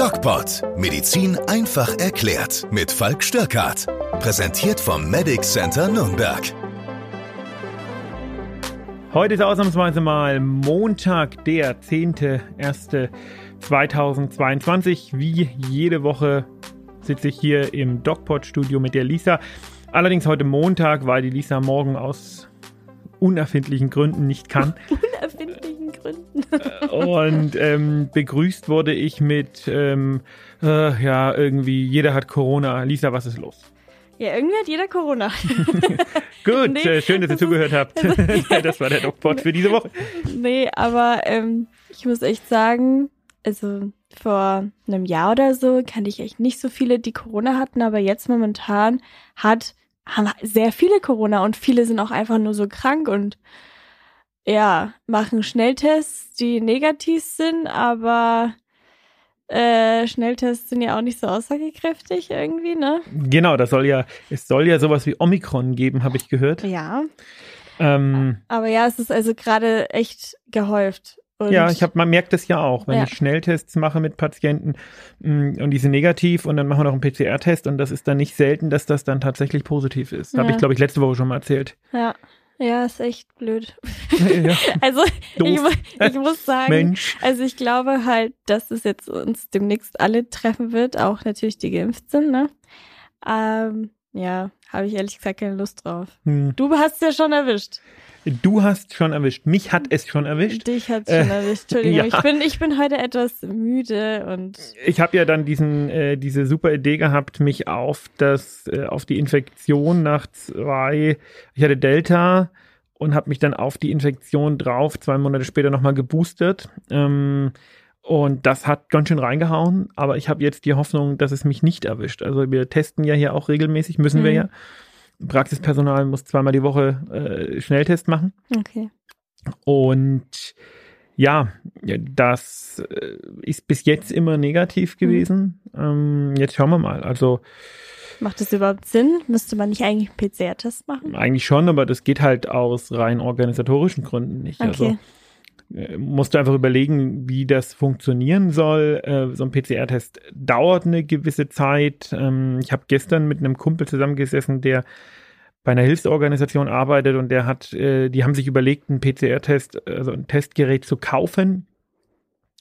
DocPod. Medizin einfach erklärt. Mit Falk Störkart. Präsentiert vom Medic Center Nürnberg. Heute ist ausnahmsweise mal Montag, der 10.01.2022. Wie jede Woche sitze ich hier im DocPod-Studio mit der Lisa. Allerdings heute Montag, weil die Lisa morgen aus unerfindlichen Gründen nicht kann. Unerfindlichen Gründen. Und ähm, begrüßt wurde ich mit, ähm, äh, ja, irgendwie, jeder hat Corona. Lisa, was ist los? Ja, irgendwie hat jeder Corona. Gut, Nee, äh, schön, dass ihr zugehört habt. das war der DocPod für diese Woche. nee, aber ähm, ich muss echt sagen, also vor einem Jahr oder so kannte ich echt nicht so viele, die Corona hatten, aber jetzt momentan hat, haben sehr viele Corona und viele sind auch einfach nur so krank und ja, machen Schnelltests, die negativ sind, aber äh, Schnelltests sind ja auch nicht so aussagekräftig irgendwie, ne? Genau, das soll ja, es soll ja sowas wie Omikron geben, habe ich gehört. Ja. Ähm, Aber ja, es ist also gerade echt gehäuft. Und ja, ich habe, man merkt das ja auch, wenn Ja. ich Schnelltests mache mit Patienten mh, und die sind negativ und dann machen wir noch einen PCR-Test und das ist dann nicht selten, dass das dann tatsächlich positiv ist. Habe Ja. ich, glaube ich, letzte Woche schon mal erzählt. Ja, ja, ist echt blöd. ja, Also ich, ich muss sagen, Mensch. also ich glaube halt, dass es jetzt uns demnächst alle treffen wird, auch natürlich die geimpft sind, ne? Ähm, ja, habe ich ehrlich gesagt keine Lust drauf. Hm. Du hast ja schon erwischt. Du hast schon erwischt. Mich hat es schon erwischt. Dich hat's Äh, schon erwischt. Entschuldigung, ja. ich bin ich bin heute etwas müde und Ich habe ja dann diesen, äh, diese super Idee gehabt, mich auf das, äh, auf die Infektion nach zwei, ich hatte Delta und habe mich dann auf die Infektion drauf, zwei Monate später nochmal geboostert. Ähm, und das hat ganz schön reingehauen, aber ich habe jetzt die Hoffnung, dass es mich nicht erwischt. Also wir testen ja hier auch regelmäßig, müssen wir Mhm. ja. Praxispersonal muss zweimal die Woche äh, Schnelltest machen. okay. Und ja, das äh, ist bis jetzt immer negativ gewesen. Ähm, jetzt schauen wir mal. Also Macht das überhaupt Sinn? Müsste man nicht eigentlich einen PCR-Test machen? eigentlich schon, aber das geht halt aus rein organisatorischen Gründen nicht. Okay. Also musst du einfach überlegen, wie das funktionieren soll. Äh, so ein PCR-Test dauert eine gewisse Zeit. Ähm, ich habe gestern mit einem Kumpel zusammengesessen, der bei einer Hilfsorganisation arbeitet und der hat, äh, die haben sich überlegt, einen PCR-Test, also ein Testgerät zu kaufen.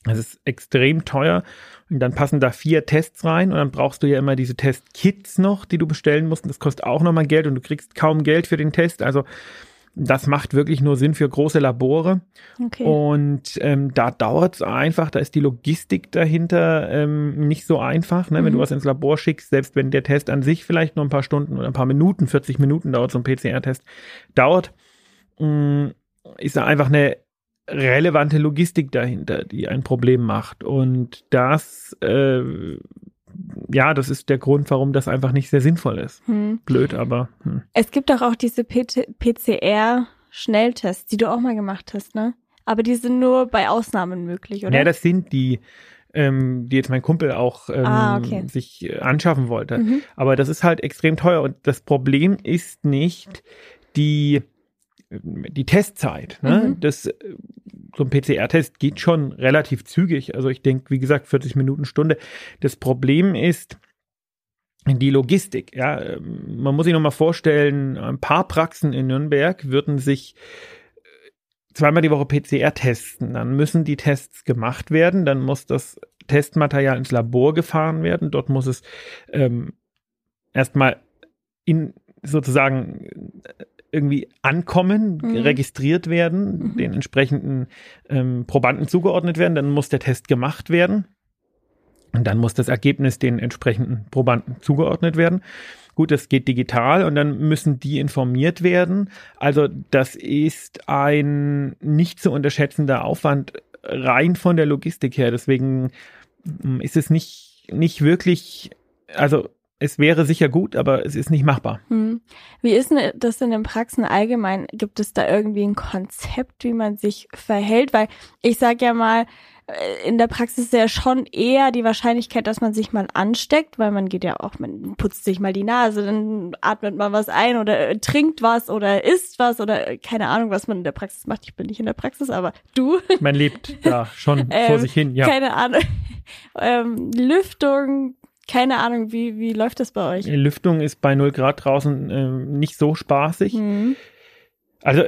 Das ist extrem teuer und dann passen da vier Tests rein und dann brauchst du ja immer diese Testkits noch, die du bestellen musst. Und das kostet auch nochmal Geld und du kriegst kaum Geld für den Test. Also das macht wirklich nur Sinn für große Labore. Okay. Und ähm, da dauert es einfach, da ist die Logistik dahinter ähm, nicht so einfach. Ne? Wenn Mhm. du was ins Labor schickst, selbst wenn der Test an sich vielleicht nur ein paar Stunden oder ein paar Minuten, 40 Minuten dauert, so ein PCR-Test dauert, mh, ist da einfach eine relevante Logistik dahinter, die ein Problem macht. Und das, äh, ja, das ist der Grund, warum das einfach nicht sehr sinnvoll ist. Hm. Blöd, aber hm. Es gibt doch auch diese PCR-Schnelltests, die du auch mal gemacht hast, ne? Aber die sind nur bei Ausnahmen möglich, oder? Ja, das sind die, ähm, die jetzt mein Kumpel auch ähm, Ah, okay. sich äh, anschaffen wollte. mhm. Aber das ist halt extrem teuer und das Problem ist nicht die, die Testzeit. Ne? Mhm. Das, äh, so ein PCR-Test geht schon relativ zügig. Also ich denke, wie gesagt, 40 Minuten, Stunde. Das Problem ist, die Logistik, ja, Ähm, man muss sich noch mal vorstellen, ein paar Praxen in Nürnberg würden sich äh, zweimal die Woche PCR testen. Dann müssen die Tests gemacht werden, dann muss das Testmaterial ins Labor gefahren werden. Dort muss es ähm, erstmal in sozusagen äh, irgendwie ankommen, Mhm. registriert werden, Mhm. den entsprechenden ähm, Probanden zugeordnet werden. Dann muss der Test gemacht werden. Und dann muss das Ergebnis den entsprechenden Probanden zugeordnet werden. Gut, das geht digital und dann müssen die informiert werden. Also das ist ein nicht zu unterschätzender Aufwand rein von der Logistik her. Deswegen mm, ist es nicht, nicht wirklich, also es wäre sicher gut, aber es ist nicht machbar. Hm. Wie ist denn das in den Praxen allgemein? Gibt es da irgendwie ein Konzept, wie man sich verhält? Weil ich sag ja mal, äh, in der Praxis ist ja schon eher die Wahrscheinlichkeit, dass man sich mal ansteckt, weil man geht ja auch, man putzt sich mal die Nase, dann atmet man was ein oder äh, trinkt was oder isst was oder äh, keine Ahnung, was man in der Praxis macht. Ich bin nicht in der Praxis, aber du. Man lebt da schon Ähm, vor sich hin, ja. Keine Ahnung. ähm, Lüftung, keine Ahnung, wie, wie läuft das bei euch? Die Lüftung ist bei 0 Grad draußen ähm, nicht so spaßig. Hm. Also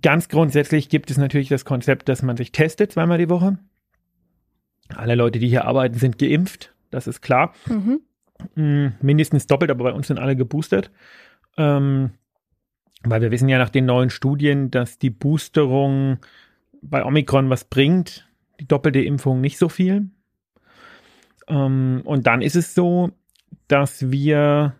ganz grundsätzlich gibt es natürlich das Konzept, dass man sich testet zweimal die Woche. Alle Leute, die hier arbeiten, sind geimpft, das ist klar. Mhm. Mm, Mindestens doppelt, aber bei uns sind alle geboostert. Ähm, weil wir wissen ja nach den neuen Studien, dass die Boosterung bei Omikron was bringt, die doppelte Impfung nicht so viel. Ähm, und dann ist es so, dass wir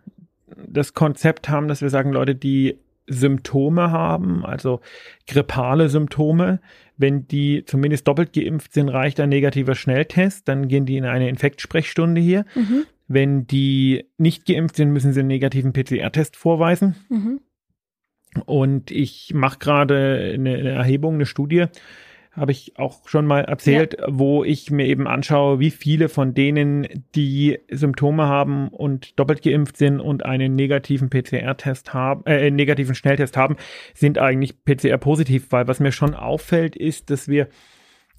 das Konzept haben, dass wir sagen, Leute, die Symptome haben, also grippale Symptome, wenn die zumindest doppelt geimpft sind, reicht ein negativer Schnelltest, dann gehen die in eine Infektsprechstunde hier. Mhm. Wenn die nicht geimpft sind, müssen sie einen negativen PCR-Test vorweisen. Mhm. Und ich mache gerade eine, eine Erhebung, eine Studie, habe ich auch schon mal erzählt, wo ich mir eben anschaue, wie viele von denen, die Symptome haben und doppelt geimpft sind und einen negativen PCR-Test haben, äh, einen negativen Schnelltest haben, sind eigentlich PCR-positiv, weil was mir schon auffällt, ist, dass wir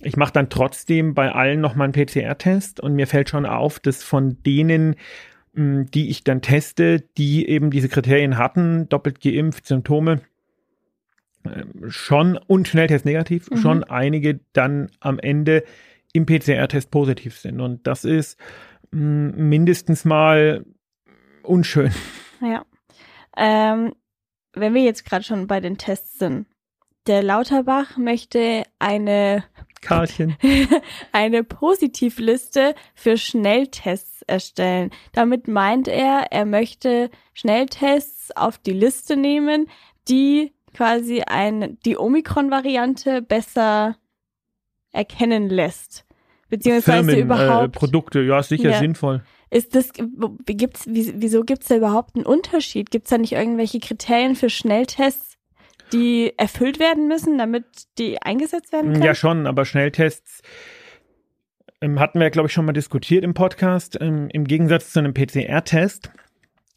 ich mache dann trotzdem bei allen nochmal einen PCR-Test und mir fällt schon auf, dass von denen, die ich dann teste, die eben diese Kriterien hatten, doppelt geimpft, Symptome, schon und Schnelltest negativ, Mhm. schon einige dann am Ende im PCR-Test positiv sind. Und das ist mh, mindestens mal unschön. Ja. Ähm, wenn wir jetzt gerade schon bei den Tests sind. Der Lauterbach möchte eine, Karlchen. eine Positivliste für Schnelltests erstellen. Damit meint er, er möchte Schnelltests auf die Liste nehmen, die quasi ein, die Omikron-Variante besser erkennen lässt. Beziehungsweise Firmen, äh, überhaupt. Produkte, ja, ist sicher Ja. sinnvoll. Ist das, gibt's, wie, wieso gibt's da überhaupt einen Unterschied? Gibt's da nicht irgendwelche Kriterien für Schnelltests, die erfüllt werden müssen, damit die eingesetzt werden können? Ja, schon, aber Schnelltests ähm, hatten wir, glaube ich, schon mal diskutiert im Podcast. Ähm, Im Gegensatz zu einem PCR-Test,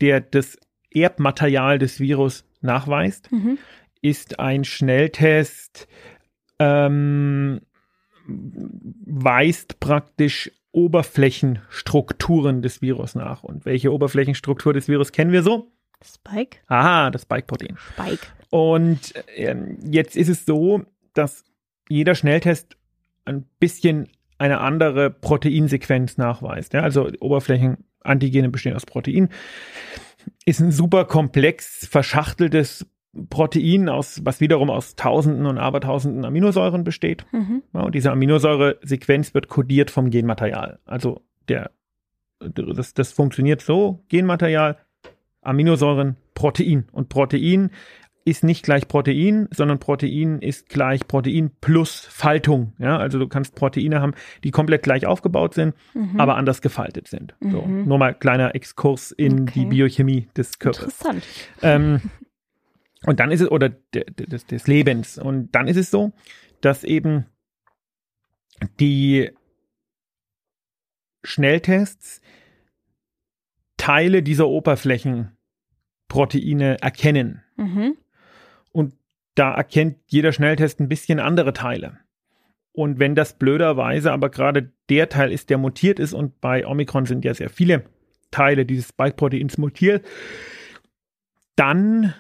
der das Erbmaterial des Virus nachweist, Mhm. Ist ein Schnelltest, ähm, weist praktisch Oberflächenstrukturen des Virus nach. Und welche Oberflächenstruktur des Virus kennen wir so? Spike? Aha, das Spike-Protein. Spike. Und ähm, jetzt ist es so, dass jeder Schnelltest ein bisschen eine andere Proteinsequenz nachweist. Ja? Also Oberflächenantigene bestehen aus Protein. Ist ein super komplex verschachteltes Protein, aus, was wiederum aus Tausenden und Abertausenden Aminosäuren besteht. Mhm. Ja, und diese Aminosäure-Sequenz wird kodiert vom Genmaterial. Also der, das, das funktioniert so: Genmaterial, Aminosäuren, Protein. Und Protein ist nicht gleich Protein, sondern Protein ist gleich Protein plus Faltung. Ja, also du kannst Proteine haben, die komplett gleich aufgebaut sind, Mhm. aber anders gefaltet sind. So, Mhm. nur mal kleiner Exkurs in Okay. die Biochemie des Körpers. Interessant. Ähm, und dann ist es, oder de, de, des, des Lebens, und dann ist es so, dass eben die Schnelltests Teile dieser Oberflächenproteine erkennen. Mhm. Und da erkennt jeder Schnelltest ein bisschen andere Teile. Und wenn das blöderweise aber gerade der Teil ist, der mutiert ist, und bei Omikron sind ja sehr viele Teile dieses Spike-Proteins mutiert, dann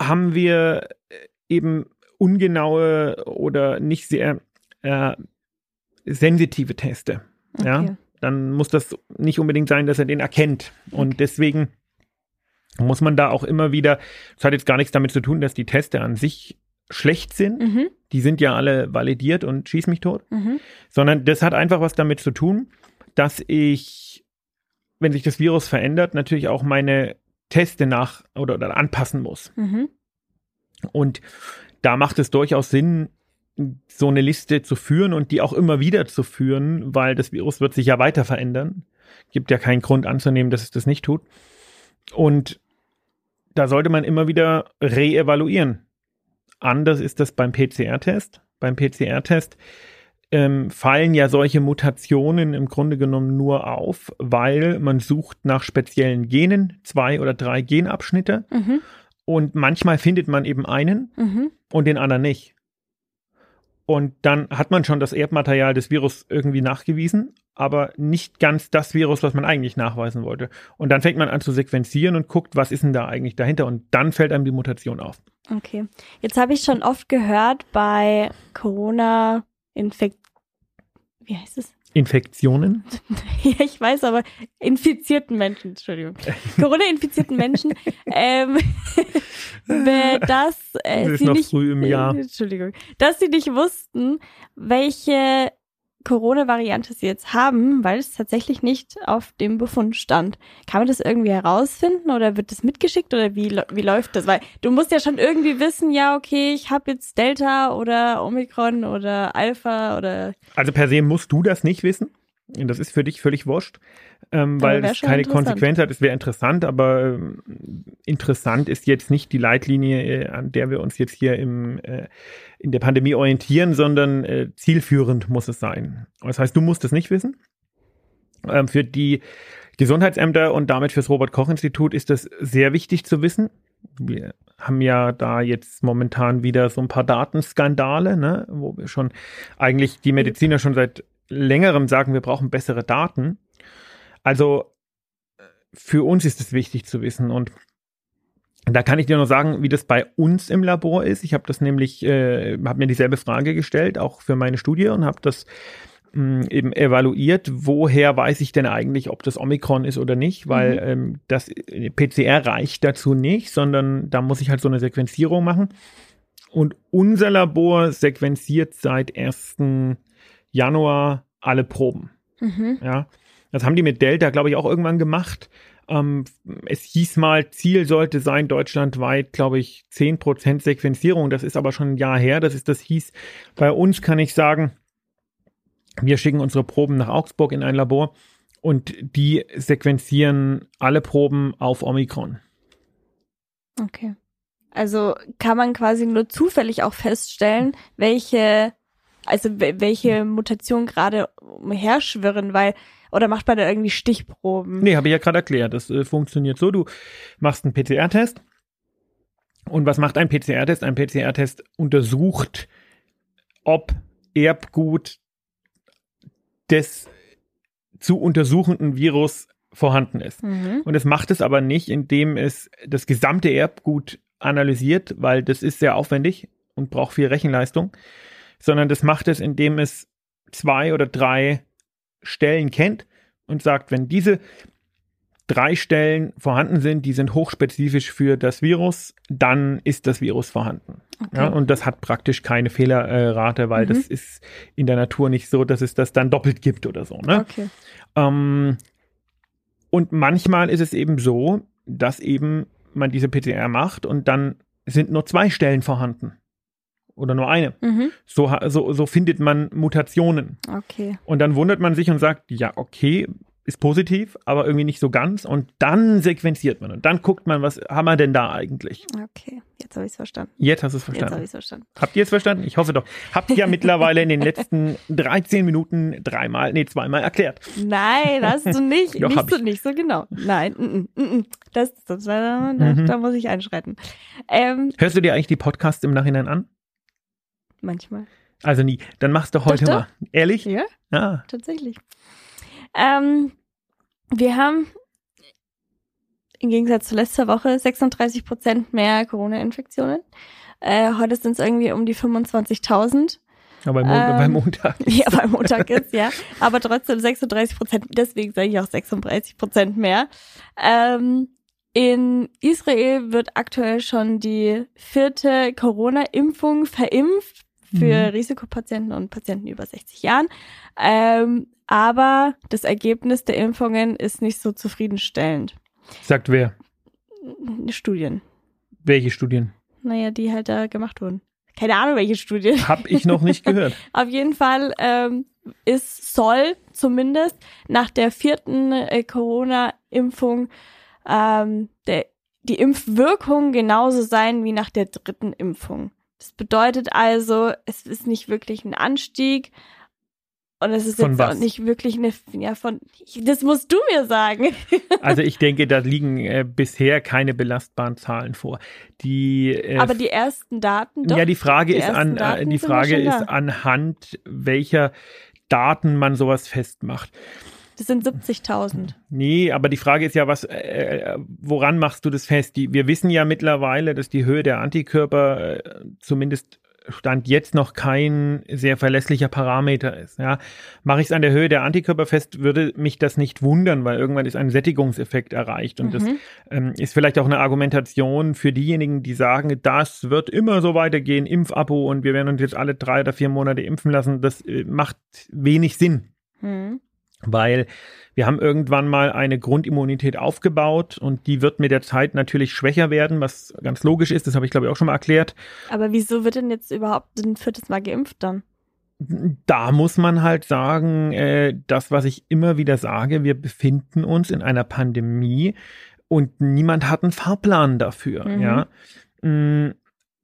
haben wir eben ungenaue oder nicht sehr äh, sensitive Teste. Ja, Okay. dann muss das nicht unbedingt sein, dass er den erkennt. Und deswegen muss man da auch immer wieder, das hat jetzt gar nichts damit zu tun, dass die Teste an sich schlecht sind. Mhm. Die sind ja alle validiert und schieß mich tot. Mhm. Sondern das hat einfach was damit zu tun, dass ich, wenn sich das Virus verändert, natürlich auch meine Teste nach oder, oder anpassen muss. Mhm. Und da macht es durchaus Sinn, so eine Liste zu führen und die auch immer wieder zu führen, weil das Virus wird sich ja weiter verändern. Gibt ja keinen Grund anzunehmen, dass es das nicht tut. Und da sollte man immer wieder reevaluieren. Anders ist das beim PCR-Test. Beim PCR-Test ähm, fallen ja solche Mutationen im Grunde genommen nur auf, weil man sucht nach speziellen Genen, zwei oder drei Genabschnitte. Mhm. Und manchmal findet man eben einen Mhm. und den anderen nicht. Und dann hat man schon das Erbmaterial des Virus irgendwie nachgewiesen, aber nicht ganz das Virus, was man eigentlich nachweisen wollte. Und dann fängt man an zu sequenzieren und guckt, was ist denn da eigentlich dahinter. Und dann fällt einem die Mutation auf. Okay. Jetzt habe ich schon oft gehört bei Corona-Infekt. Wie heißt es? Infektionen? Ja, ich weiß, aber infizierten Menschen, Entschuldigung. Corona-infizierten Menschen, ähm, wer das, äh, sie noch nicht, früh im Jahr. Entschuldigung, dass sie nicht wussten, welche Corona-Variante sie jetzt haben, weil es tatsächlich nicht auf dem Befund stand. Kann man das irgendwie herausfinden oder wird das mitgeschickt oder wie, wie läuft das? Weil du musst ja schon irgendwie wissen, ja, okay, ich habe jetzt Delta oder Omikron oder Alpha oder Also per se musst du das nicht wissen. Das ist für dich völlig wurscht, ähm, weil es keine. Konsequenz hat. Es wäre interessant, aber ähm, interessant ist jetzt nicht die Leitlinie, äh, an der wir uns jetzt hier im, äh, in der Pandemie orientieren, sondern äh, zielführend muss es sein. Das heißt, du musst es nicht wissen. Ähm, für die Gesundheitsämter und damit fürs Robert-Koch-Institut ist das sehr wichtig zu wissen. Wir haben ja da jetzt momentan wieder so ein paar Datenskandale, ne, wo wir schon eigentlich die Mediziner schon seit längerem sagen, wir brauchen bessere Daten. Also äh, für uns ist es wichtig zu wissen und da kann ich dir nur sagen, wie das bei uns im Labor ist. Ich habe das nämlich, äh, habe mir dieselbe Frage gestellt, auch für meine Studie und habe das mh, eben evaluiert, woher weiß ich denn eigentlich, ob das Omikron ist oder nicht, weil Mhm. ähm, das äh, PCR reicht dazu nicht, sondern da muss ich halt so eine Sequenzierung machen. Und unser Labor sequenziert seit 1. Januar alle Proben. mhm. Ja, das haben die mit Delta, glaube ich, auch irgendwann gemacht. Ähm, es hieß mal, Ziel sollte sein, deutschlandweit, glaube ich, 10% Sequenzierung. Das ist aber schon ein Jahr her, dass es das hieß. Bei uns kann ich sagen, wir schicken unsere Proben nach Augsburg in ein Labor und die sequenzieren alle Proben auf Omikron. Okay. Also kann man quasi nur zufällig auch feststellen, welche, also we- welche Mutationen gerade umherschwirren, weil, oder macht man da irgendwie Stichproben? Nee, habe ich ja gerade erklärt. Das äh, funktioniert so. Du machst einen PCR-Test. Und was macht ein PCR-Test? Ein PCR-Test untersucht, ob Erbgut des zu untersuchenden Virus vorhanden ist. Mhm. Und es macht es aber nicht, indem es das gesamte Erbgut analysiert, weil das ist sehr aufwendig und braucht viel Rechenleistung, sondern das macht es, indem es zwei oder drei Stellen kennt und sagt, wenn diese drei Stellen vorhanden sind, die sind hochspezifisch für das Virus, dann ist das Virus vorhanden. Okay. Ja, und das hat praktisch keine Fehlerrate, weil Mhm. das ist in der Natur nicht so, dass es das dann doppelt gibt oder so. Ne? okay. Ähm, und manchmal ist es eben so, dass eben man diese PCR macht und dann sind nur zwei Stellen vorhanden. Oder nur eine. Mhm. So, so, so findet man Mutationen. Okay. Und dann wundert man sich und sagt, ja, okay, ist positiv, aber irgendwie nicht so ganz. Und dann sequenziert man und dann guckt man, was haben wir denn da eigentlich? Okay. Jetzt habe ich es verstanden. Jetzt hast du es Jetzt habe verstanden. ich es verstanden. Habt ihr es verstanden? Ich hoffe doch. Habt ihr ja mittlerweile in den letzten 13 Minuten dreimal, nee, zweimal erklärt. Nein, hast du nicht. Doch, nicht, so, ich. nicht so genau. Nein, mm, mm, mm. das, das, da, da, Mhm. da muss ich einschreiten. Ähm, Hörst du dir eigentlich die Podcasts im Nachhinein an? Manchmal. Also nie. Dann mach's doch heute Doch, mal. Ehrlich? Ja, Ja. tatsächlich. Ähm, wir haben im Gegensatz zu letzter Woche 36 Prozent mehr Corona-Infektionen. Äh, heute sind es irgendwie um die 25.000. Aber beim, Mon Ähm, Montag. Ja, weil Montag ist, ja. Aber trotzdem 36 Prozent, deswegen sage ich auch 36 Prozent mehr. Ähm, in Israel wird aktuell schon die vierte Corona-Impfung verimpft für Mhm. Risikopatienten und Patienten über 60 Jahren. Ähm, aber das Ergebnis der Impfungen ist nicht so zufriedenstellend. Sagt wer? Studien. Welche Studien? Naja, die halt da gemacht wurden. Keine Ahnung, welche Studien. Hab ich noch nicht gehört. Auf jeden Fall ähm, ist soll zumindest nach der vierten äh, Corona-Impfung ähm, der, die Impfwirkung genauso sein wie nach der dritten Impfung. Das bedeutet also, es ist nicht wirklich ein Anstieg Und es ist Von jetzt was? auch nicht wirklich eine, ja, von, das musst du mir sagen. Also ich denke, da liegen äh, bisher keine belastbaren Zahlen vor. Die, äh, Aber die ersten Daten doch. ja, die Frage die ist an, äh, die Frage ist anhand welcher Daten man sowas festmacht. Das sind 70.000. Nee, aber die Frage ist ja, was, äh, woran machst du das fest? Die, wir wissen ja mittlerweile, dass die Höhe der Antikörper äh, zumindest Stand jetzt noch kein sehr verlässlicher Parameter ist. Ja. Mache ich es an der Höhe der Antikörper fest, würde mich das nicht wundern, weil irgendwann ist ein Sättigungseffekt erreicht. Und das Mhm. ähm, ist vielleicht auch eine Argumentation für diejenigen, die sagen, das wird immer so weitergehen, Impfabo und wir werden uns jetzt alle drei oder vier Monate impfen lassen. Das äh, macht wenig Sinn Hm. Weil wir haben irgendwann mal eine Grundimmunität aufgebaut und die wird mit der Zeit natürlich schwächer werden, was ganz logisch ist. Das habe ich glaube ich auch schon mal erklärt. Aber wieso wird denn jetzt überhaupt ein viertes Mal geimpft dann? Da muss man halt sagen, äh, das, was ich immer wieder sage, wir befinden uns in einer Pandemie und niemand hat einen Fahrplan dafür. Mhm. Ja, Mm,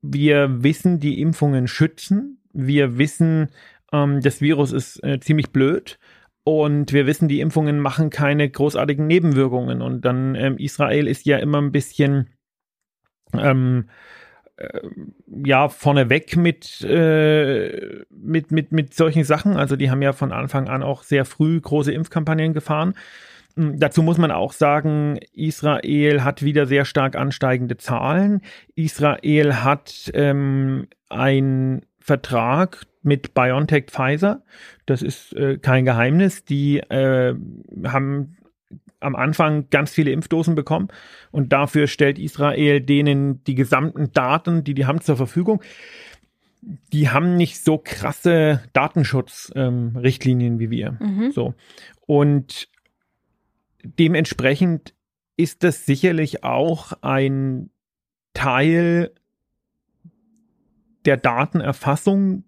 wir wissen, die Impfungen schützen. Wir wissen, ähm, das Virus ist äh, ziemlich blöd. Und wir wissen, die Impfungen machen keine großartigen Nebenwirkungen. Und dann ähm, Israel ist ja immer ein bisschen ähm, äh, ja vorneweg mit, äh, mit, mit, mit solchen Sachen. Also die haben ja von Anfang an auch sehr früh große Impfkampagnen gefahren. Mm, Dazu muss man auch sagen, Israel hat wieder sehr stark ansteigende Zahlen. Israel hat ähm, einen Vertrag mit BioNTech Pfizer. Das ist äh, kein Geheimnis. Die äh, haben am Anfang ganz viele Impfdosen bekommen und dafür stellt Israel denen die gesamten Daten, die die haben, zur Verfügung. Die haben nicht so krasse Datenschutzrichtlinien ähm, wie wir. Mhm. So. Und dementsprechend ist das sicherlich auch ein Teil der Datenerfassung,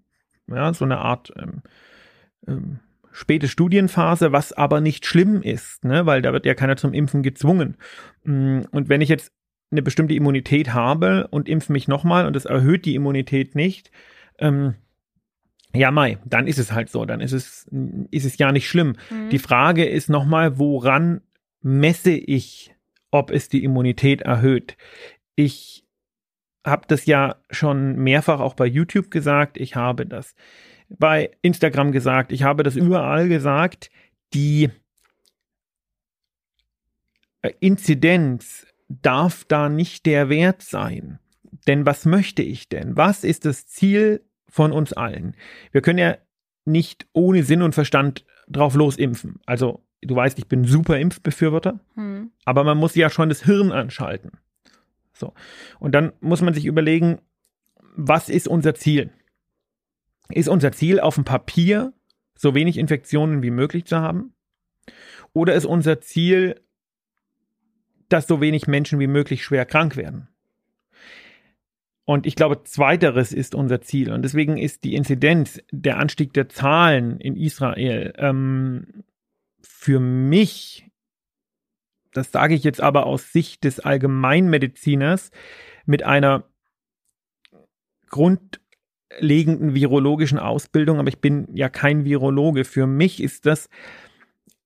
ja, so eine Art ähm, ähm, späte Studienphase, was aber nicht schlimm ist, ne, weil da wird ja keiner zum Impfen gezwungen. Mm, Und wenn ich jetzt eine bestimmte Immunität habe und impfe mich nochmal und es erhöht die Immunität nicht, ähm, ja, Mai, dann ist es halt so, dann ist es, ist es ja nicht schlimm. Mhm. Die Frage ist nochmal, woran messe ich, ob es die Immunität erhöht? Ich habe das ja schon mehrfach auch bei YouTube gesagt, ich habe das bei Instagram gesagt, ich habe das überall gesagt, die äh, Inzidenz darf da nicht der Wert sein. Denn was möchte ich denn? Was ist das Ziel von uns allen? Wir können ja nicht ohne Sinn und Verstand drauf losimpfen. Also, du weißt, ich bin super Impfbefürworter, Hm. aber man muss ja schon das Hirn anschalten. So. Und dann muss man sich überlegen, was ist unser Ziel? Ist unser Ziel auf dem Papier so wenig Infektionen wie möglich zu haben? Oder ist unser Ziel, dass so wenig Menschen wie möglich schwer krank werden? Und ich glaube, zweiteres ist unser Ziel. Und deswegen ist die Inzidenz, der Anstieg der Zahlen in Israel ähm, für mich, das sage ich jetzt aber aus Sicht des Allgemeinmediziners, mit einer grundlegenden virologischen Ausbildung, aber ich bin ja kein Virologe. Für mich ist das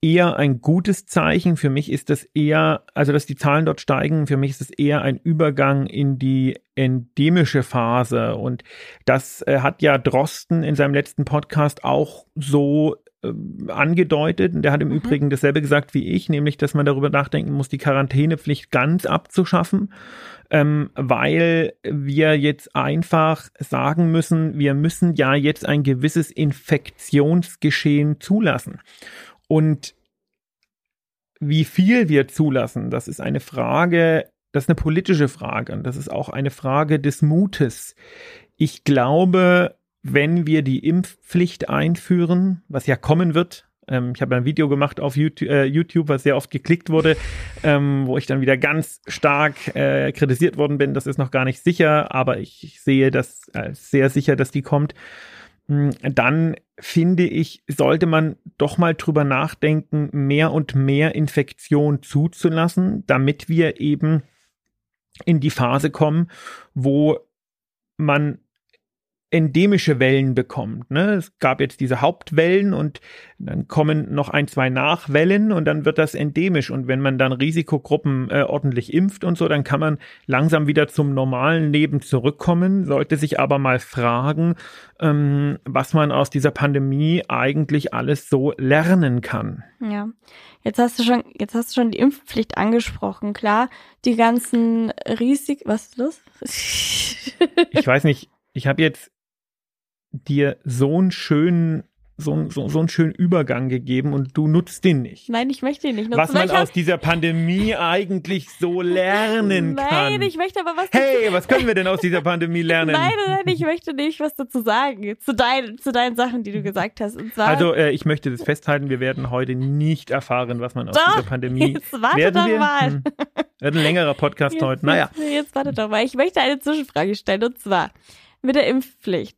eher ein gutes Zeichen. Für mich ist das eher, also dass die Zahlen dort steigen, für mich ist es eher ein Übergang in die endemische Phase. Und das äh, hat ja Drosten in seinem letzten Podcast auch so angedeutet. Und der hat im Mhm. Übrigen dasselbe gesagt wie ich, nämlich, dass man darüber nachdenken muss, die Quarantänepflicht ganz abzuschaffen, ähm, weil wir jetzt einfach sagen müssen, wir müssen ja jetzt ein gewisses Infektionsgeschehen zulassen. Und wie viel wir zulassen, das ist eine Frage, das ist eine politische Frage und das ist auch eine Frage des Mutes. Ich glaube, wenn wir die Impfpflicht einführen, was ja kommen wird, ähm, ich habe ein Video gemacht auf YouTube, äh, YouTube, was sehr oft geklickt wurde, ähm, wo ich dann wieder ganz stark äh, kritisiert worden bin. Das ist noch gar nicht sicher, aber ich, ich sehe das als sehr sicher, dass die kommt. Mm, Dann finde ich, sollte man doch mal drüber nachdenken, mehr und mehr Infektion zuzulassen, damit wir eben in die Phase kommen, wo man endemische Wellen bekommt. Ne? Es gab jetzt diese Hauptwellen und dann kommen noch ein, zwei Nachwellen und dann wird das endemisch. Und wenn man dann Risikogruppen äh, ordentlich impft und so, dann kann man langsam wieder zum normalen Leben zurückkommen, sollte sich aber mal fragen, ähm, was man aus dieser Pandemie eigentlich alles so lernen kann. Ja, jetzt hast du schon, jetzt hast du schon die Impfpflicht angesprochen. Klar, die ganzen Risiken, was ist los? ich weiß nicht, ich habe jetzt dir so einen schönen so, so, so einen schönen Übergang gegeben und du nutzt den nicht. Nein, ich möchte ihn nicht nutzen. Was man aus dieser Pandemie eigentlich so lernen nein, kann. Nein, ich möchte aber was Hey, was können wir denn aus dieser Pandemie lernen? Nein, nein, ich möchte nicht was dazu sagen. Zu, dein, zu deinen Sachen, die du gesagt hast. Also, äh, ich möchte das festhalten, wir werden heute nicht erfahren, was man aus doch, dieser Pandemie. Jetzt warte werden doch wir? mal. Hm, wird ein längerer Podcast jetzt, heute. Naja. Jetzt, jetzt warte doch mal. Ich möchte eine Zwischenfrage stellen und zwar mit der Impfpflicht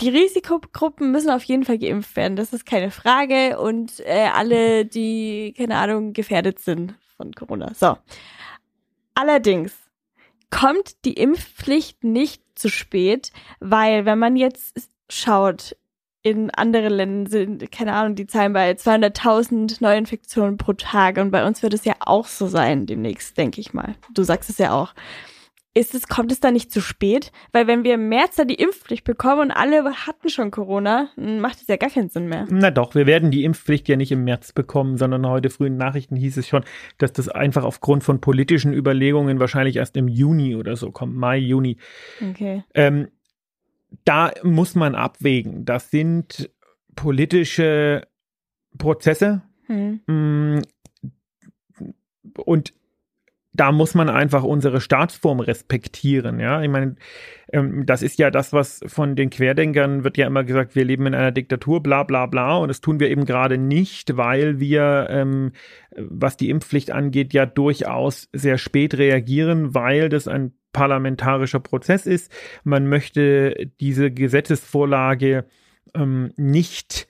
die Risikogruppen müssen auf jeden Fall geimpft werden, das ist keine Frage. Und äh, alle, die, keine Ahnung, gefährdet sind von Corona. So. Allerdings kommt die Impfpflicht nicht zu spät, weil wenn man jetzt schaut, in anderen Ländern sind, keine Ahnung, die Zahlen bei 200.000 Neuinfektionen pro Tag und bei uns wird es ja auch so sein demnächst, denke ich mal. Du sagst es ja auch ist es, kommt es da nicht zu spät? Weil wenn wir im März da die Impfpflicht bekommen und alle hatten schon Corona, macht es ja gar keinen Sinn mehr. Na doch, wir werden die Impfpflicht ja nicht im März bekommen, sondern heute frühen Nachrichten hieß es schon, dass das einfach aufgrund von politischen Überlegungen wahrscheinlich erst im Juni oder so kommt, Mai, Juni. Okay. Ähm, da muss man abwägen. Das sind politische Prozesse. Hm. Mm, und da muss man einfach unsere Staatsform respektieren. Ja, ich meine, ähm, das ist ja das, was von den Querdenkern wird ja immer gesagt, wir leben in einer Diktatur, bla bla bla. Und das tun wir eben gerade nicht, weil wir, ähm, was die Impfpflicht angeht, ja durchaus sehr spät reagieren, weil das ein parlamentarischer Prozess ist. Man möchte diese Gesetzesvorlage ähm, nicht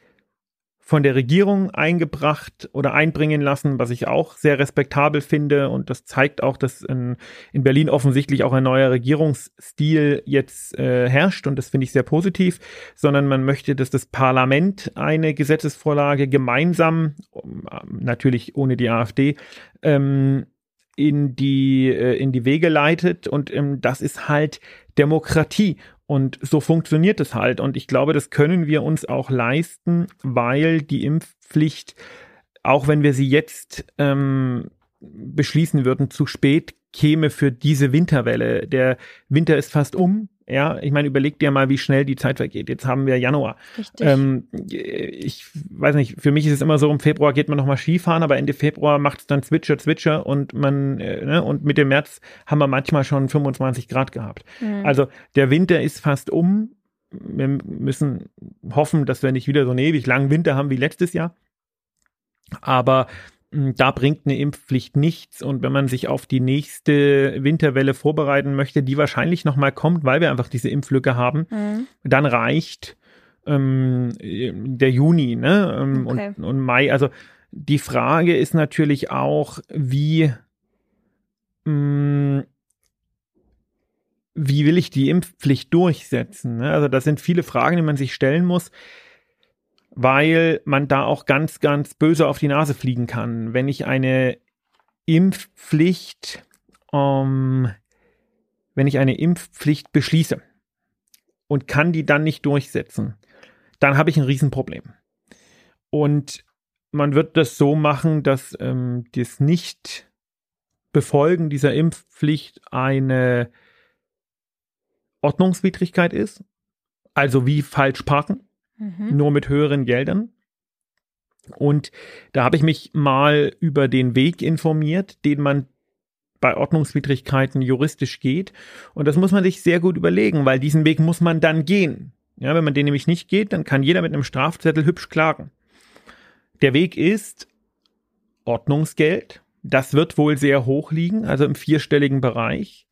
von der Regierung eingebracht oder einbringen lassen, was ich auch sehr respektabel finde. Und das zeigt auch, dass in, in Berlin offensichtlich auch ein neuer Regierungsstil jetzt äh, herrscht. Und das finde ich sehr positiv, sondern man möchte, dass das Parlament eine Gesetzesvorlage gemeinsam, natürlich ohne die AfD, ähm, in die, äh, in die Wege leitet. Und ähm, das ist halt Demokratie. Und so funktioniert es halt. Und ich glaube, das können wir uns auch leisten, weil die Impfpflicht, auch wenn wir sie jetzt ähm, beschließen würden, zu spät käme für diese Winterwelle. Der Winter ist fast um. Ja, ich meine, überleg dir mal, wie schnell die Zeit vergeht. Jetzt haben wir Januar. Richtig. Ähm, ich weiß nicht, für mich ist es immer so, im Februar geht man nochmal Skifahren, aber Ende Februar macht es dann Zwitscher, Zwitscher und man, äh, ne, und Mitte März haben wir manchmal schon 25 Grad gehabt. Mhm. Also der Winter ist fast um. Wir müssen hoffen, dass wir nicht wieder so einen ewig langen Winter haben wie letztes Jahr. Aber da bringt eine Impfpflicht nichts. Und wenn man sich auf die nächste Winterwelle vorbereiten möchte, die wahrscheinlich nochmal kommt, weil wir einfach diese Impflücke haben, mhm. dann reicht ähm, der Juni ne? Ähm, okay. und, und Mai. Also die Frage ist natürlich auch, wie, mh, hm, wie will ich die Impfpflicht durchsetzen? Ne? Also das sind viele Fragen, die man sich stellen muss weil man da auch ganz, ganz böse auf die Nase fliegen kann. Wenn ich eine Impfpflicht, ähm, wenn ich eine Impfpflicht beschließe und kann die dann nicht durchsetzen, dann habe ich ein Riesenproblem. Und man wird das so machen, dass ähm, das Nicht-Befolgen dieser Impfpflicht eine Ordnungswidrigkeit ist, also wie falsch parken mhm. nur mit höheren Geldern. Und da habe ich mich mal über den Weg informiert, den man bei Ordnungswidrigkeiten juristisch geht. Und das muss man sich sehr gut überlegen, weil diesen Weg muss man dann gehen. Ja, wenn man den nämlich nicht geht, dann kann jeder mit einem Strafzettel hübsch klagen. Der Weg ist Ordnungsgeld. Das wird wohl sehr hoch liegen, also im vierstelligen Bereich.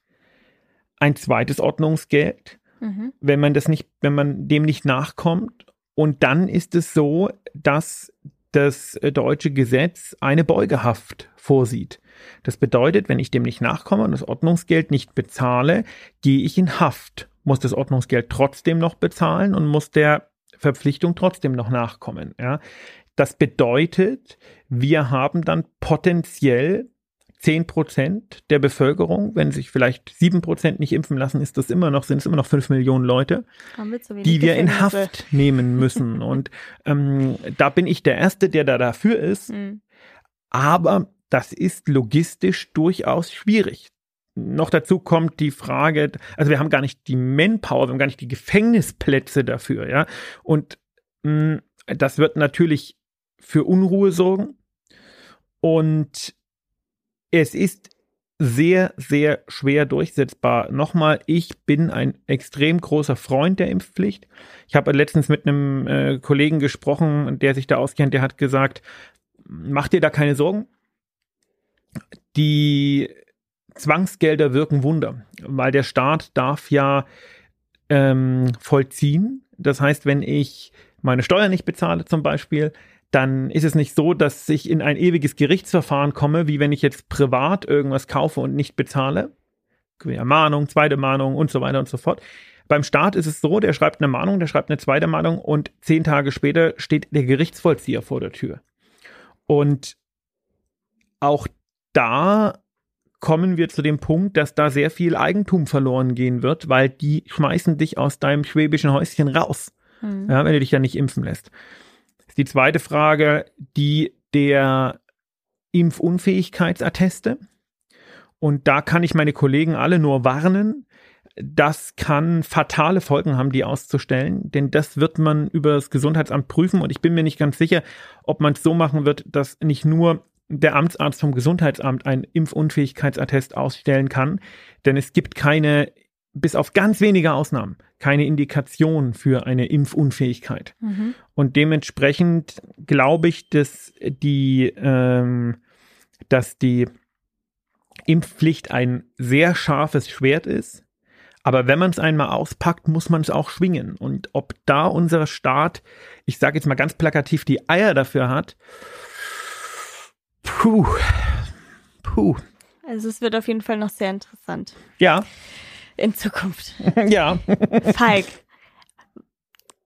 Ein zweites Ordnungsgeld. Mhm. Wenn man das nicht, wenn man dem nicht nachkommt und dann ist es so, dass das äh, deutsche Gesetz eine Beugehaft vorsieht. Das bedeutet, wenn ich dem nicht nachkomme und das Ordnungsgeld nicht bezahle, gehe ich in Haft. muss das Ordnungsgeld trotzdem noch bezahlen und muss der Verpflichtung trotzdem noch nachkommen. Ja. Das bedeutet, wir haben dann potenziell 10 Prozent der Bevölkerung, wenn sich vielleicht 7 Prozent nicht impfen lassen, ist das immer noch, sind es immer noch 5 Millionen Leute, wir die wir in Haft nehmen müssen. Und ähm, da bin ich der Erste, der da dafür ist. Mhm. Aber das ist logistisch durchaus schwierig. Noch dazu kommt die Frage, also wir haben gar nicht die Manpower, wir haben gar nicht die Gefängnisplätze dafür, ja. Und mh, mm, das wird natürlich für Unruhe sorgen. Und es ist sehr, sehr schwer durchsetzbar. Nochmal, ich bin ein extrem großer Freund der Impfpflicht. Ich habe letztens mit einem äh, Kollegen gesprochen, der sich da auskennt, der hat gesagt, mach dir da keine Sorgen. Die Zwangsgelder wirken Wunder, weil der Staat darf ja ähm, vollziehen. Das heißt, wenn ich meine Steuer nicht bezahle zum Beispiel, dann ist es nicht so, dass ich in ein ewiges Gerichtsverfahren komme, wie wenn ich jetzt privat irgendwas kaufe und nicht bezahle. Mahnung, zweite Mahnung und so weiter und so fort. Beim Staat ist es so, der schreibt eine Mahnung, der schreibt eine zweite Mahnung und zehn Tage später steht der Gerichtsvollzieher vor der Tür. Und auch da kommen wir zu dem Punkt, dass da sehr viel Eigentum verloren gehen wird, weil die schmeißen dich aus deinem schwäbischen Häuschen raus, mhm. ja, wenn du dich ja nicht impfen lässt. Die zweite Frage, die der Impfunfähigkeitsatteste. Und da kann ich meine Kollegen alle nur warnen. Das kann fatale Folgen haben, die auszustellen, denn das wird man über das Gesundheitsamt prüfen und ich bin mir nicht ganz sicher, ob man es so machen wird, dass nicht nur der Amtsarzt vom Gesundheitsamt einen Impfunfähigkeitsattest ausstellen kann, denn es gibt keine bis auf ganz wenige Ausnahmen keine Indikation für eine Impfunfähigkeit. Mhm. Und dementsprechend glaube ich, dass die, ähm, dass die Impfpflicht ein sehr scharfes Schwert ist. Aber wenn man es einmal auspackt, muss man es auch schwingen. Und ob da unser Staat, ich sage jetzt mal ganz plakativ, die Eier dafür hat, puh, puh. Also es wird auf jeden Fall noch sehr interessant. Ja in Zukunft. ja. Falk,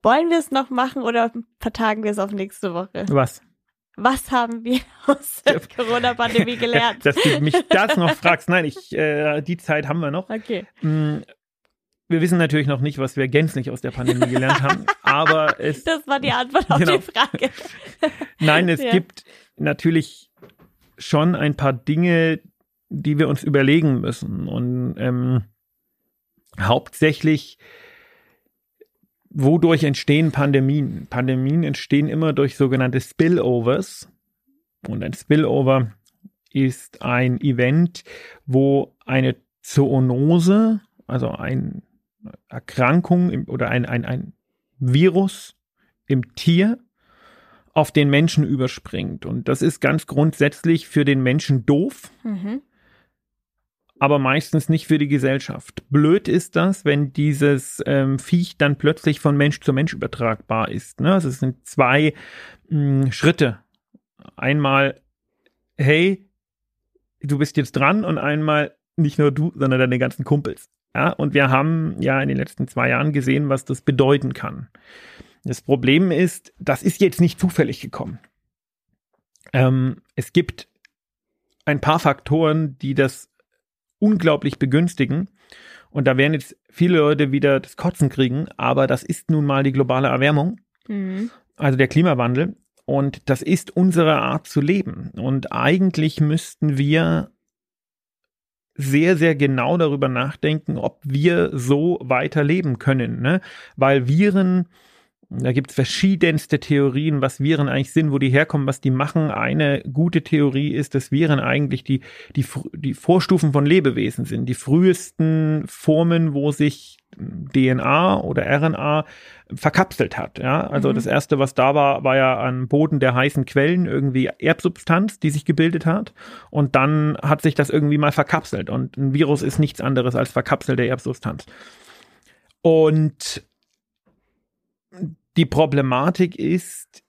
wollen wir es noch machen oder vertagen wir es auf nächste Woche? Was? Was haben wir aus der Corona-Pandemie gelernt? Dass du mich das noch fragst. Nein, ich, äh, die Zeit haben wir noch. Okay. Mm, wir wissen natürlich noch nicht, was wir gänzlich aus der Pandemie gelernt haben, aber es. Das war die Antwort auf genau. die Frage. Nein, es ja. gibt natürlich schon ein paar Dinge, die wir uns überlegen müssen. Und ähm, hauptsächlich, wodurch entstehen Pandemien? Pandemien entstehen immer durch sogenannte Spillovers. Und ein Spillover ist ein Event, wo eine Zoonose, also eine Erkrankung oder ein, ein, ein Virus im Tier auf den Menschen überspringt. Und das ist ganz grundsätzlich für den Menschen doof. Mhm aber meistens nicht für die Gesellschaft. Blöd ist das, wenn dieses ähm, Viech dann plötzlich von Mensch zu Mensch übertragbar ist. Ne? Also es sind zwei mh, hm, Schritte. Einmal, hey, du bist jetzt dran und einmal nicht nur du, sondern deine ganzen Kumpels. Ja, und wir haben ja in den letzten zwei Jahren gesehen, was das bedeuten kann. Das Problem ist, das ist jetzt nicht zufällig gekommen. Ähm, es gibt ein paar Faktoren, die das unglaublich begünstigen. Und da werden jetzt viele Leute wieder das Kotzen kriegen, aber das ist nun mal die globale Erwärmung, mhm. also der Klimawandel. Und das ist unsere Art zu leben. Und eigentlich müssten wir sehr, sehr genau darüber nachdenken, ob wir so weiterleben können. Ne? Weil Viren da gibt es verschiedenste Theorien, was Viren eigentlich sind, wo die herkommen, was die machen. Eine gute Theorie ist, dass Viren eigentlich die, die, die Vorstufen von Lebewesen sind. Die frühesten Formen, wo sich DNA oder RNA verkapselt hat. Ja? Also mhm. das erste, was da war, war ja am Boden der heißen Quellen irgendwie Erbsubstanz, die sich gebildet hat. Und dann hat sich das irgendwie mal verkapselt. Und ein Virus ist nichts anderes als verkapselte Erbsubstanz. Und die Problematik ist,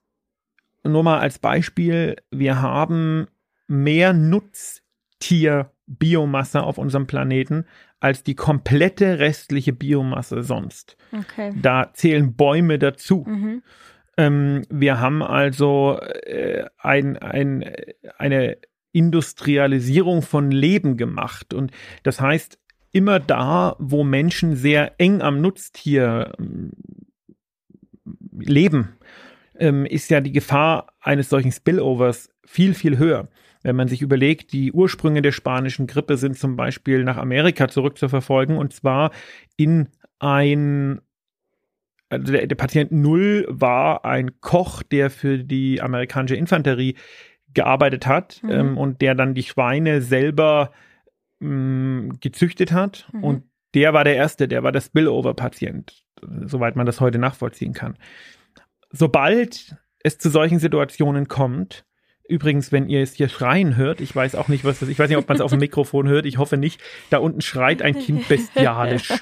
nur mal als Beispiel, wir haben mehr Nutztier Biomasse auf unserem Planeten als die komplette restliche Biomasse sonst. Okay. Da zählen Bäume dazu. Mhm. Ähm, wir haben also äh, ein, ein, eine Industrialisierung von Leben gemacht. Und das heißt, immer da, wo Menschen sehr eng am Nutztier ähm, leben, ähm, ist ja die Gefahr eines solchen Spillovers viel, viel höher. Wenn man sich überlegt, die Ursprünge der spanischen Grippe sind zum Beispiel nach Amerika zurückzuverfolgen und zwar in ein also der, der Patient Null war ein Koch, der für die amerikanische Infanterie gearbeitet hat Mhm. ähm, und der dann die Schweine selber mh, gezüchtet hat. Mhm. Und der war der Erste, der war der Spillover-Patient, soweit man das heute nachvollziehen kann. Sobald es zu solchen Situationen kommt, Übrigens, wenn ihr es hier schreien hört, ich weiß auch nicht, was das, ich weiß nicht, ob man es auf dem Mikrofon hört, ich hoffe nicht. Da unten schreit ein Kind bestialisch.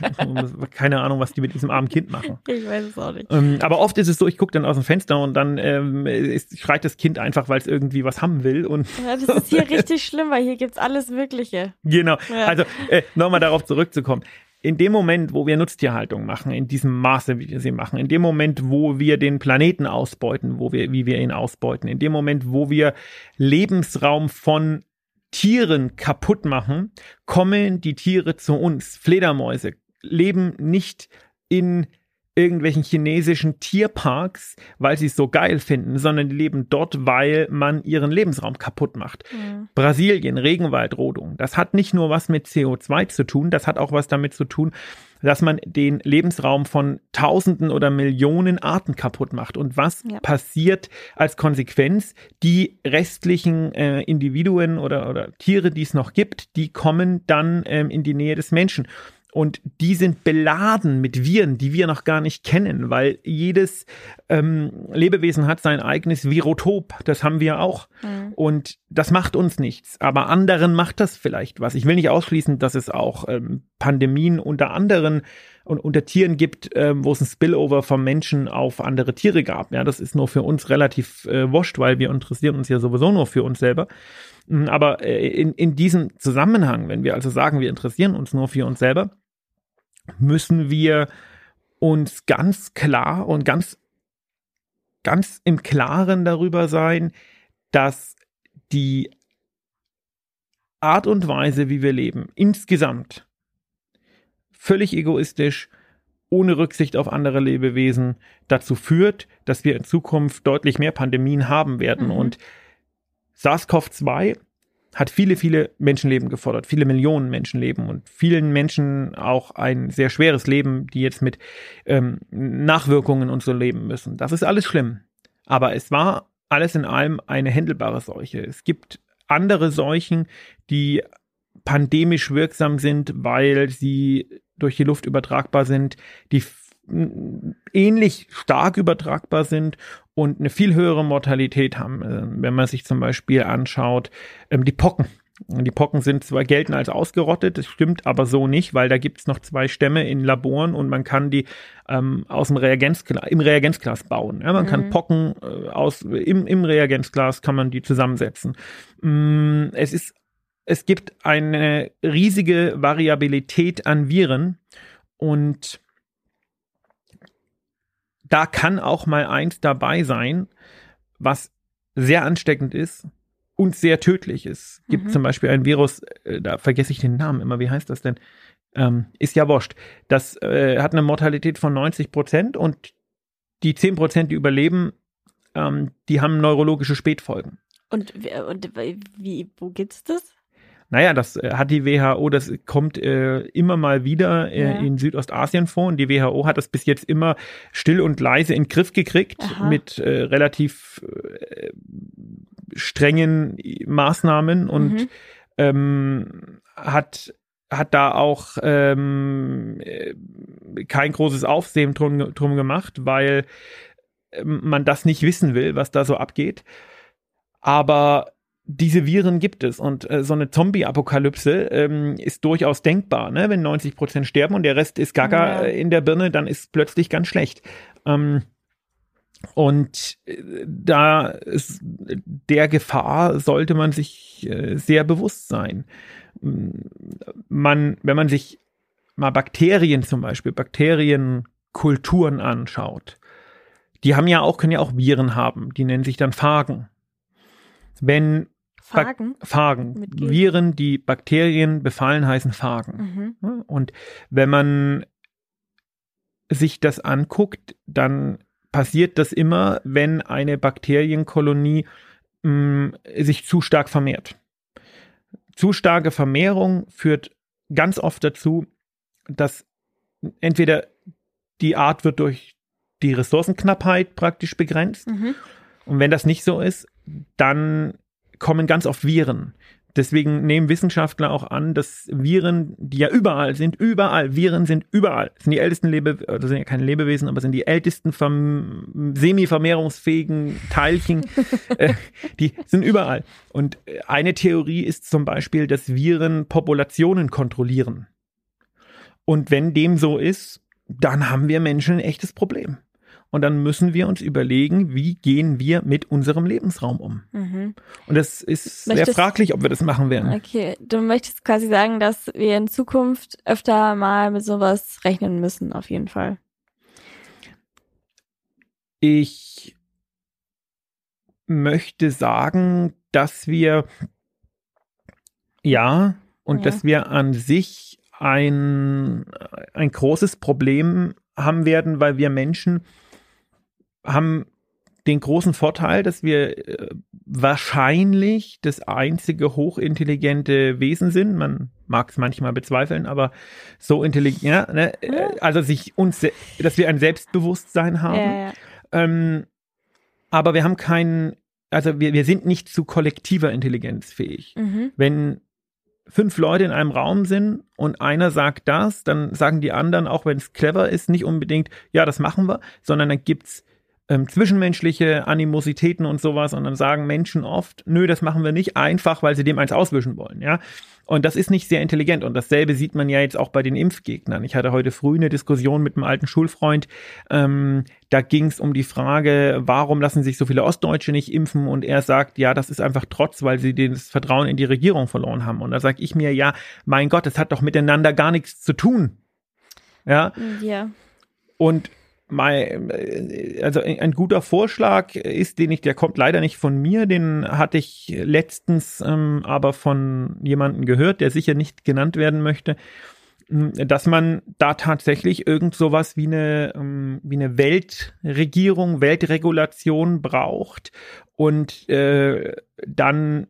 Keine Ahnung, was die mit diesem armen Kind machen. Ich weiß es auch nicht. Ähm, aber oft ist es so, ich gucke dann aus dem Fenster und dann ähm, ist, schreit das Kind einfach, weil es irgendwie was haben will. Und Ja, das ist hier richtig schlimm, weil hier gibt's alles Mögliche. genau, Ja. also äh, nochmal darauf zurückzukommen. In dem Moment, wo wir Nutztierhaltung machen, in diesem Maße, wie wir sie machen, in dem Moment, wo wir den Planeten ausbeuten, wo wir, wie wir ihn ausbeuten, in dem Moment, wo wir Lebensraum von Tieren kaputt machen, kommen die Tiere zu uns. Fledermäuse leben nicht in irgendwelchen chinesischen Tierparks, weil sie es so geil finden, sondern die leben dort, weil man ihren Lebensraum kaputt macht. Mhm. Brasilien, Regenwaldrodung. Das hat nicht nur was mit CO2 zu tun, das hat auch was damit zu tun, dass man den Lebensraum von Tausenden oder Millionen Arten kaputt macht. Und was Ja. passiert als Konsequenz? Die restlichen äh, Individuen oder, oder Tiere, die es noch gibt, die kommen dann ähm, in die Nähe des Menschen. Und die sind beladen mit Viren, die wir noch gar nicht kennen, weil jedes ähm, Lebewesen hat sein eigenes Virotop. Das haben wir auch. Mhm. Und das macht uns nichts, aber anderen macht das vielleicht was. Ich will nicht ausschließen, dass es auch ähm, Pandemien unter anderen und unter Tieren gibt, ähm, wo es ein Spillover vom Menschen auf andere Tiere gab. Ja, das ist nur für uns relativ äh, wurscht, weil wir interessieren uns ja sowieso nur für uns selber. Mm, Aber äh, in, in diesem Zusammenhang, wenn wir also sagen, wir interessieren uns nur für uns selber, müssen wir uns ganz klar und ganz, ganz im Klaren darüber sein, dass die Art und Weise, wie wir leben, insgesamt völlig egoistisch, ohne Rücksicht auf andere Lebewesen, dazu führt, dass wir in Zukunft deutlich mehr Pandemien haben werden. Mhm. Und SARS-CoV-2 hat viele, viele Menschenleben gefordert, viele Millionen Menschenleben und vielen Menschen auch ein sehr schweres Leben, die jetzt mit ähm, Nachwirkungen und so leben müssen. Das ist alles schlimm. Aber es war alles in allem eine händelbare Seuche. Es gibt andere Seuchen, die pandemisch wirksam sind, weil sie durch die Luft übertragbar sind, die ähnlich stark übertragbar sind und eine viel höhere Mortalität haben. Äh, Wenn man sich zum Beispiel anschaut, ähm, die Pocken. Die Pocken sind zwar gelten als ausgerottet, das stimmt aber so nicht, weil da gibt es noch zwei Stämme in Laboren und man kann die ähm, aus dem Reagenzglas, im Reagenzglas bauen. Ja, man kann Mhm. Pocken äh, aus im, im Reagenzglas kann man die zusammensetzen. Mm, es ist es gibt eine riesige Variabilität an Viren und da kann auch mal eins dabei sein, was sehr ansteckend ist und sehr tödlich ist. Gibt Mhm. zum Beispiel ein Virus, äh, da vergesse ich den Namen immer, wie heißt das denn? Ähm, ist ja wurscht. Das äh, hat eine Mortalität von 90 Prozent und die 10 Prozent, die überleben, ähm, die haben neurologische Spätfolgen. Und, und wie, wo gibt's das? Naja, das äh, hat die WHO, das kommt äh, immer mal wieder äh, Ja. in Südostasien vor und die WHO hat das bis jetzt immer still und leise in den Griff gekriegt Aha. mit äh, relativ äh, strengen Maßnahmen und Mhm. ähm, hat hat da auch ähm, äh, kein großes Aufsehen drum, drum gemacht, weil man das nicht wissen will, was da so abgeht. Aber diese Viren gibt es und äh, so eine Zombie-Apokalypse ähm, ist durchaus denkbar. Ne? Wenn 90 Prozent sterben und der Rest ist Gaga Ja. äh, in der Birne, dann ist plötzlich ganz schlecht. Ähm, Und äh, da ist, der Gefahr sollte man sich äh, sehr bewusst sein. Man, wenn man sich mal Bakterien zum Beispiel, Bakterienkulturen anschaut, die haben ja auch, können ja auch Viren haben, die nennen sich dann Phagen. Wenn Phagen? Ba Phagen. Viren, die Bakterien befallen, heißen Phagen. Mhm. Und wenn man sich das anguckt, dann passiert das immer, wenn eine Bakterienkolonie mh, sich zu stark vermehrt. Zu starke Vermehrung führt ganz oft dazu, dass entweder die Art wird durch die Ressourcenknappheit praktisch begrenzt. Mhm. Und wenn das nicht so ist, dann kommen ganz oft Viren. Deswegen nehmen Wissenschaftler auch an, dass Viren, die ja überall sind, überall, Viren sind überall, sind die ältesten Lebewesen, also sind ja keine Lebewesen, aber sind die ältesten semi-vermehrungsfähigen Teilchen, äh, die sind überall. Und eine Theorie ist zum Beispiel, dass Viren Populationen kontrollieren. Und wenn dem so ist, dann haben wir Menschen ein echtes Problem. Und dann müssen wir uns überlegen, wie gehen wir mit unserem Lebensraum um. Mhm. Und das ist möchtest, sehr fraglich, ob wir das machen werden. Okay, du möchtest quasi sagen, dass wir in Zukunft öfter mal mit sowas rechnen müssen, auf jeden Fall. Ich möchte sagen, dass wir ja und ja. dass wir an sich ein, ein großes Problem haben werden, weil wir Menschen haben den großen Vorteil, dass wir äh, wahrscheinlich das einzige hochintelligente Wesen sind. Man mag es manchmal bezweifeln, aber so intelligent, ja, ne? Äh, also sich uns, dass wir ein Selbstbewusstsein haben. Ja, ja. Ähm, aber wir haben keinen, also wir, wir sind nicht zu kollektiver Intelligenz fähig. Mhm. Wenn fünf Leute in einem Raum sind und einer sagt das, dann sagen die anderen, auch wenn es clever ist, nicht unbedingt, ja, das machen wir, sondern dann gibt's ähm, zwischenmenschliche Animositäten und sowas und dann sagen Menschen oft, nö, das machen wir nicht, einfach weil sie dem eins auswischen wollen, ja. Und das ist nicht sehr intelligent und dasselbe sieht man ja jetzt auch bei den Impfgegnern. Ich hatte heute früh eine Diskussion mit einem alten Schulfreund, ähm, da ging es um die Frage, warum lassen sich so viele Ostdeutsche nicht impfen und er sagt, ja, das ist einfach Trotz, weil sie das Vertrauen in die Regierung verloren haben. Und da sage ich mir, ja, mein Gott, das hat doch miteinander gar nichts zu tun. Ja. Ja. Und mein, äh, also ein guter Vorschlag ist, den ich, der kommt leider nicht von mir, den hatte ich letztens ähm, aber von jemandem gehört, der sicher nicht genannt werden möchte, hm, dass man da tatsächlich irgend sowas wie eine, ähm, wie eine Weltregierung, Weltregulation braucht und äh, dann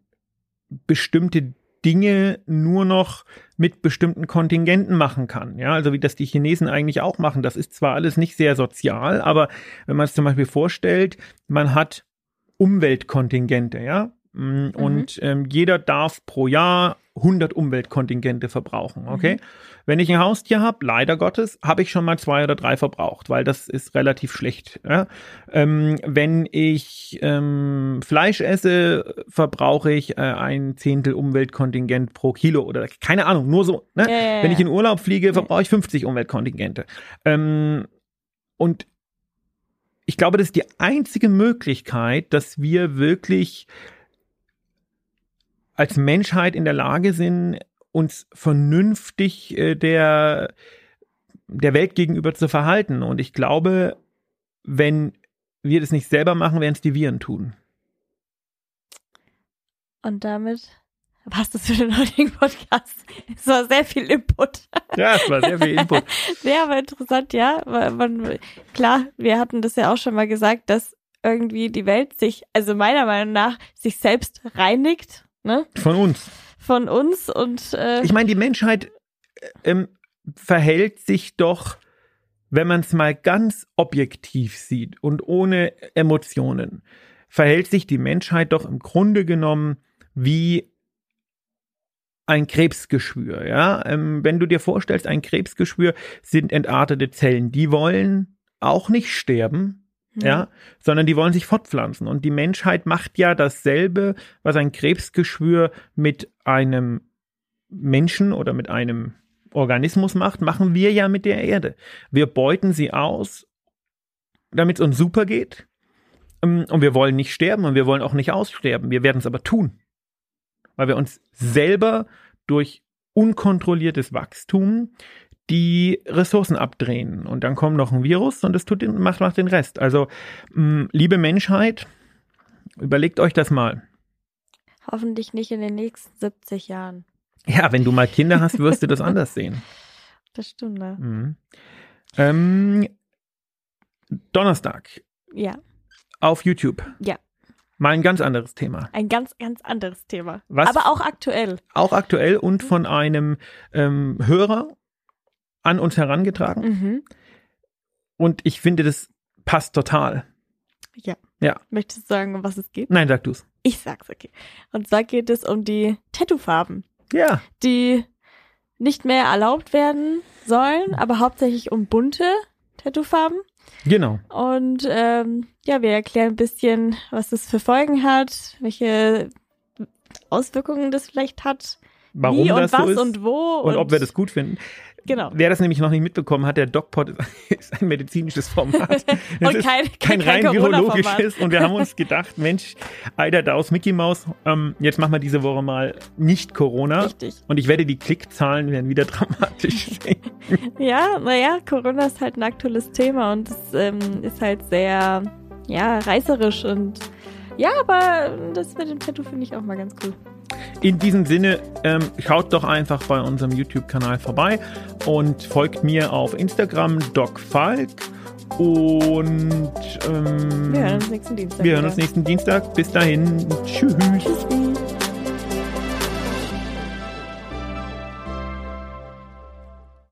bestimmte Dinge nur noch mit bestimmten Kontingenten machen kann. Ja, also wie das die Chinesen eigentlich auch machen. Das ist zwar alles nicht sehr sozial, aber wenn man es zum Beispiel vorstellt, man hat Umweltkontingente, ja, mm, und mhm. ähm, jeder darf pro Jahr 100 Umweltkontingente verbrauchen, okay? Mhm. Wenn ich ein Haustier habe, leider Gottes, habe ich schon mal zwei oder drei verbraucht, weil das ist relativ schlecht. Ja? Ähm, wenn ich ähm, Fleisch esse, verbrauche ich äh, ein Zehntel Umweltkontingent pro Kilo oder keine Ahnung, nur so. Ne? Ja, Wenn ich in Urlaub fliege, verbrauche ich 50 Umweltkontingente. Ähm, und ich glaube, das ist die einzige Möglichkeit, dass wir wirklich als Menschheit in der Lage sind, uns vernünftig äh, der, der Welt gegenüber zu verhalten. Und ich glaube, wenn wir das nicht selber machen, werden es die Viren tun. Und damit passt es für den heutigen Podcast. Es war sehr viel Input. Ja, es war sehr viel Input. ja, aber interessant, ja. Man, klar, wir hatten das ja auch schon mal gesagt, dass irgendwie die Welt sich, also meiner Meinung nach, sich selbst reinigt. Ne? Von uns von uns und äh ich meine, die Menschheit ähm, verhält sich doch, wenn man es mal ganz objektiv sieht und ohne Emotionen, verhält sich die Menschheit doch im Grunde genommen wie ein Krebsgeschwür, ja. Ähm, wenn du dir vorstellst, ein Krebsgeschwür sind entartete Zellen, die wollen auch nicht sterben, Mhm. Ja, sondern die wollen sich fortpflanzen. Und die Menschheit macht ja dasselbe, was ein Krebsgeschwür mit einem Menschen oder mit einem Organismus macht, machen wir ja mit der Erde. Wir beuten sie aus, damit es uns super geht. Ähm, und wir wollen nicht sterben und wir wollen auch nicht aussterben. Wir werden es aber tun. Weil wir uns selber durch unkontrolliertes Wachstum die Ressourcen abdrehen. Und dann kommt noch ein Virus und es tut den, macht, macht den Rest. Also, mh, liebe Menschheit, überlegt euch das mal. Hoffentlich nicht in den nächsten 70 Jahren. Ja, wenn du mal Kinder hast, wirst du das anders sehen. Das stimmt, ne? Mhm. Ähm, Donnerstag Ja, auf YouTube. Ja. Mal ein ganz anderes Thema. ein ganz, ganz anderes Thema. Was- Aber auch aktuell. Auch aktuell und von einem ähm, Hörer an uns herangetragen. Mhm. Und ich finde, das passt total. Ja. Ja. Möchtest du sagen, um was es geht? Nein, sag du's. Ich sag's, okay. Und zwar geht es um die Tattoo-Farben, Ja. die nicht mehr erlaubt werden sollen, aber hauptsächlich um bunte Tattoo-Farben. Genau. Und ähm, ja, wir erklären ein bisschen, was das für Folgen hat, welche Auswirkungen das vielleicht hat, Warum wie und das was so ist und wo. und ob wir das gut finden. Genau. Wer das nämlich noch nicht mitbekommen hat, der DocPod ist- ein medizinisches Format. Und ist kein, kein rein virologisches. Und wir haben uns gedacht, Mensch, Eider Daus, Mickey Maus, ähm, jetzt machen wir diese Woche mal nicht Corona. Richtig. Und ich wette, die Klickzahlen werden wieder dramatisch sinken. Ja, naja, Corona ist halt ein aktuelles Thema und es ähm, ist halt sehr, ja, reißerisch und ja, aber das mit dem Tattoo finde ich auch mal ganz cool. In diesem Sinne, ähm, schaut doch einfach bei unserem YouTube-Kanal vorbei und folgt mir auf Instagram, DocFalk. Und ähm, Wir hören uns nächsten Dienstag. wir hören uns nächsten Dienstag. Bis dahin. Tschüss. Tschüss.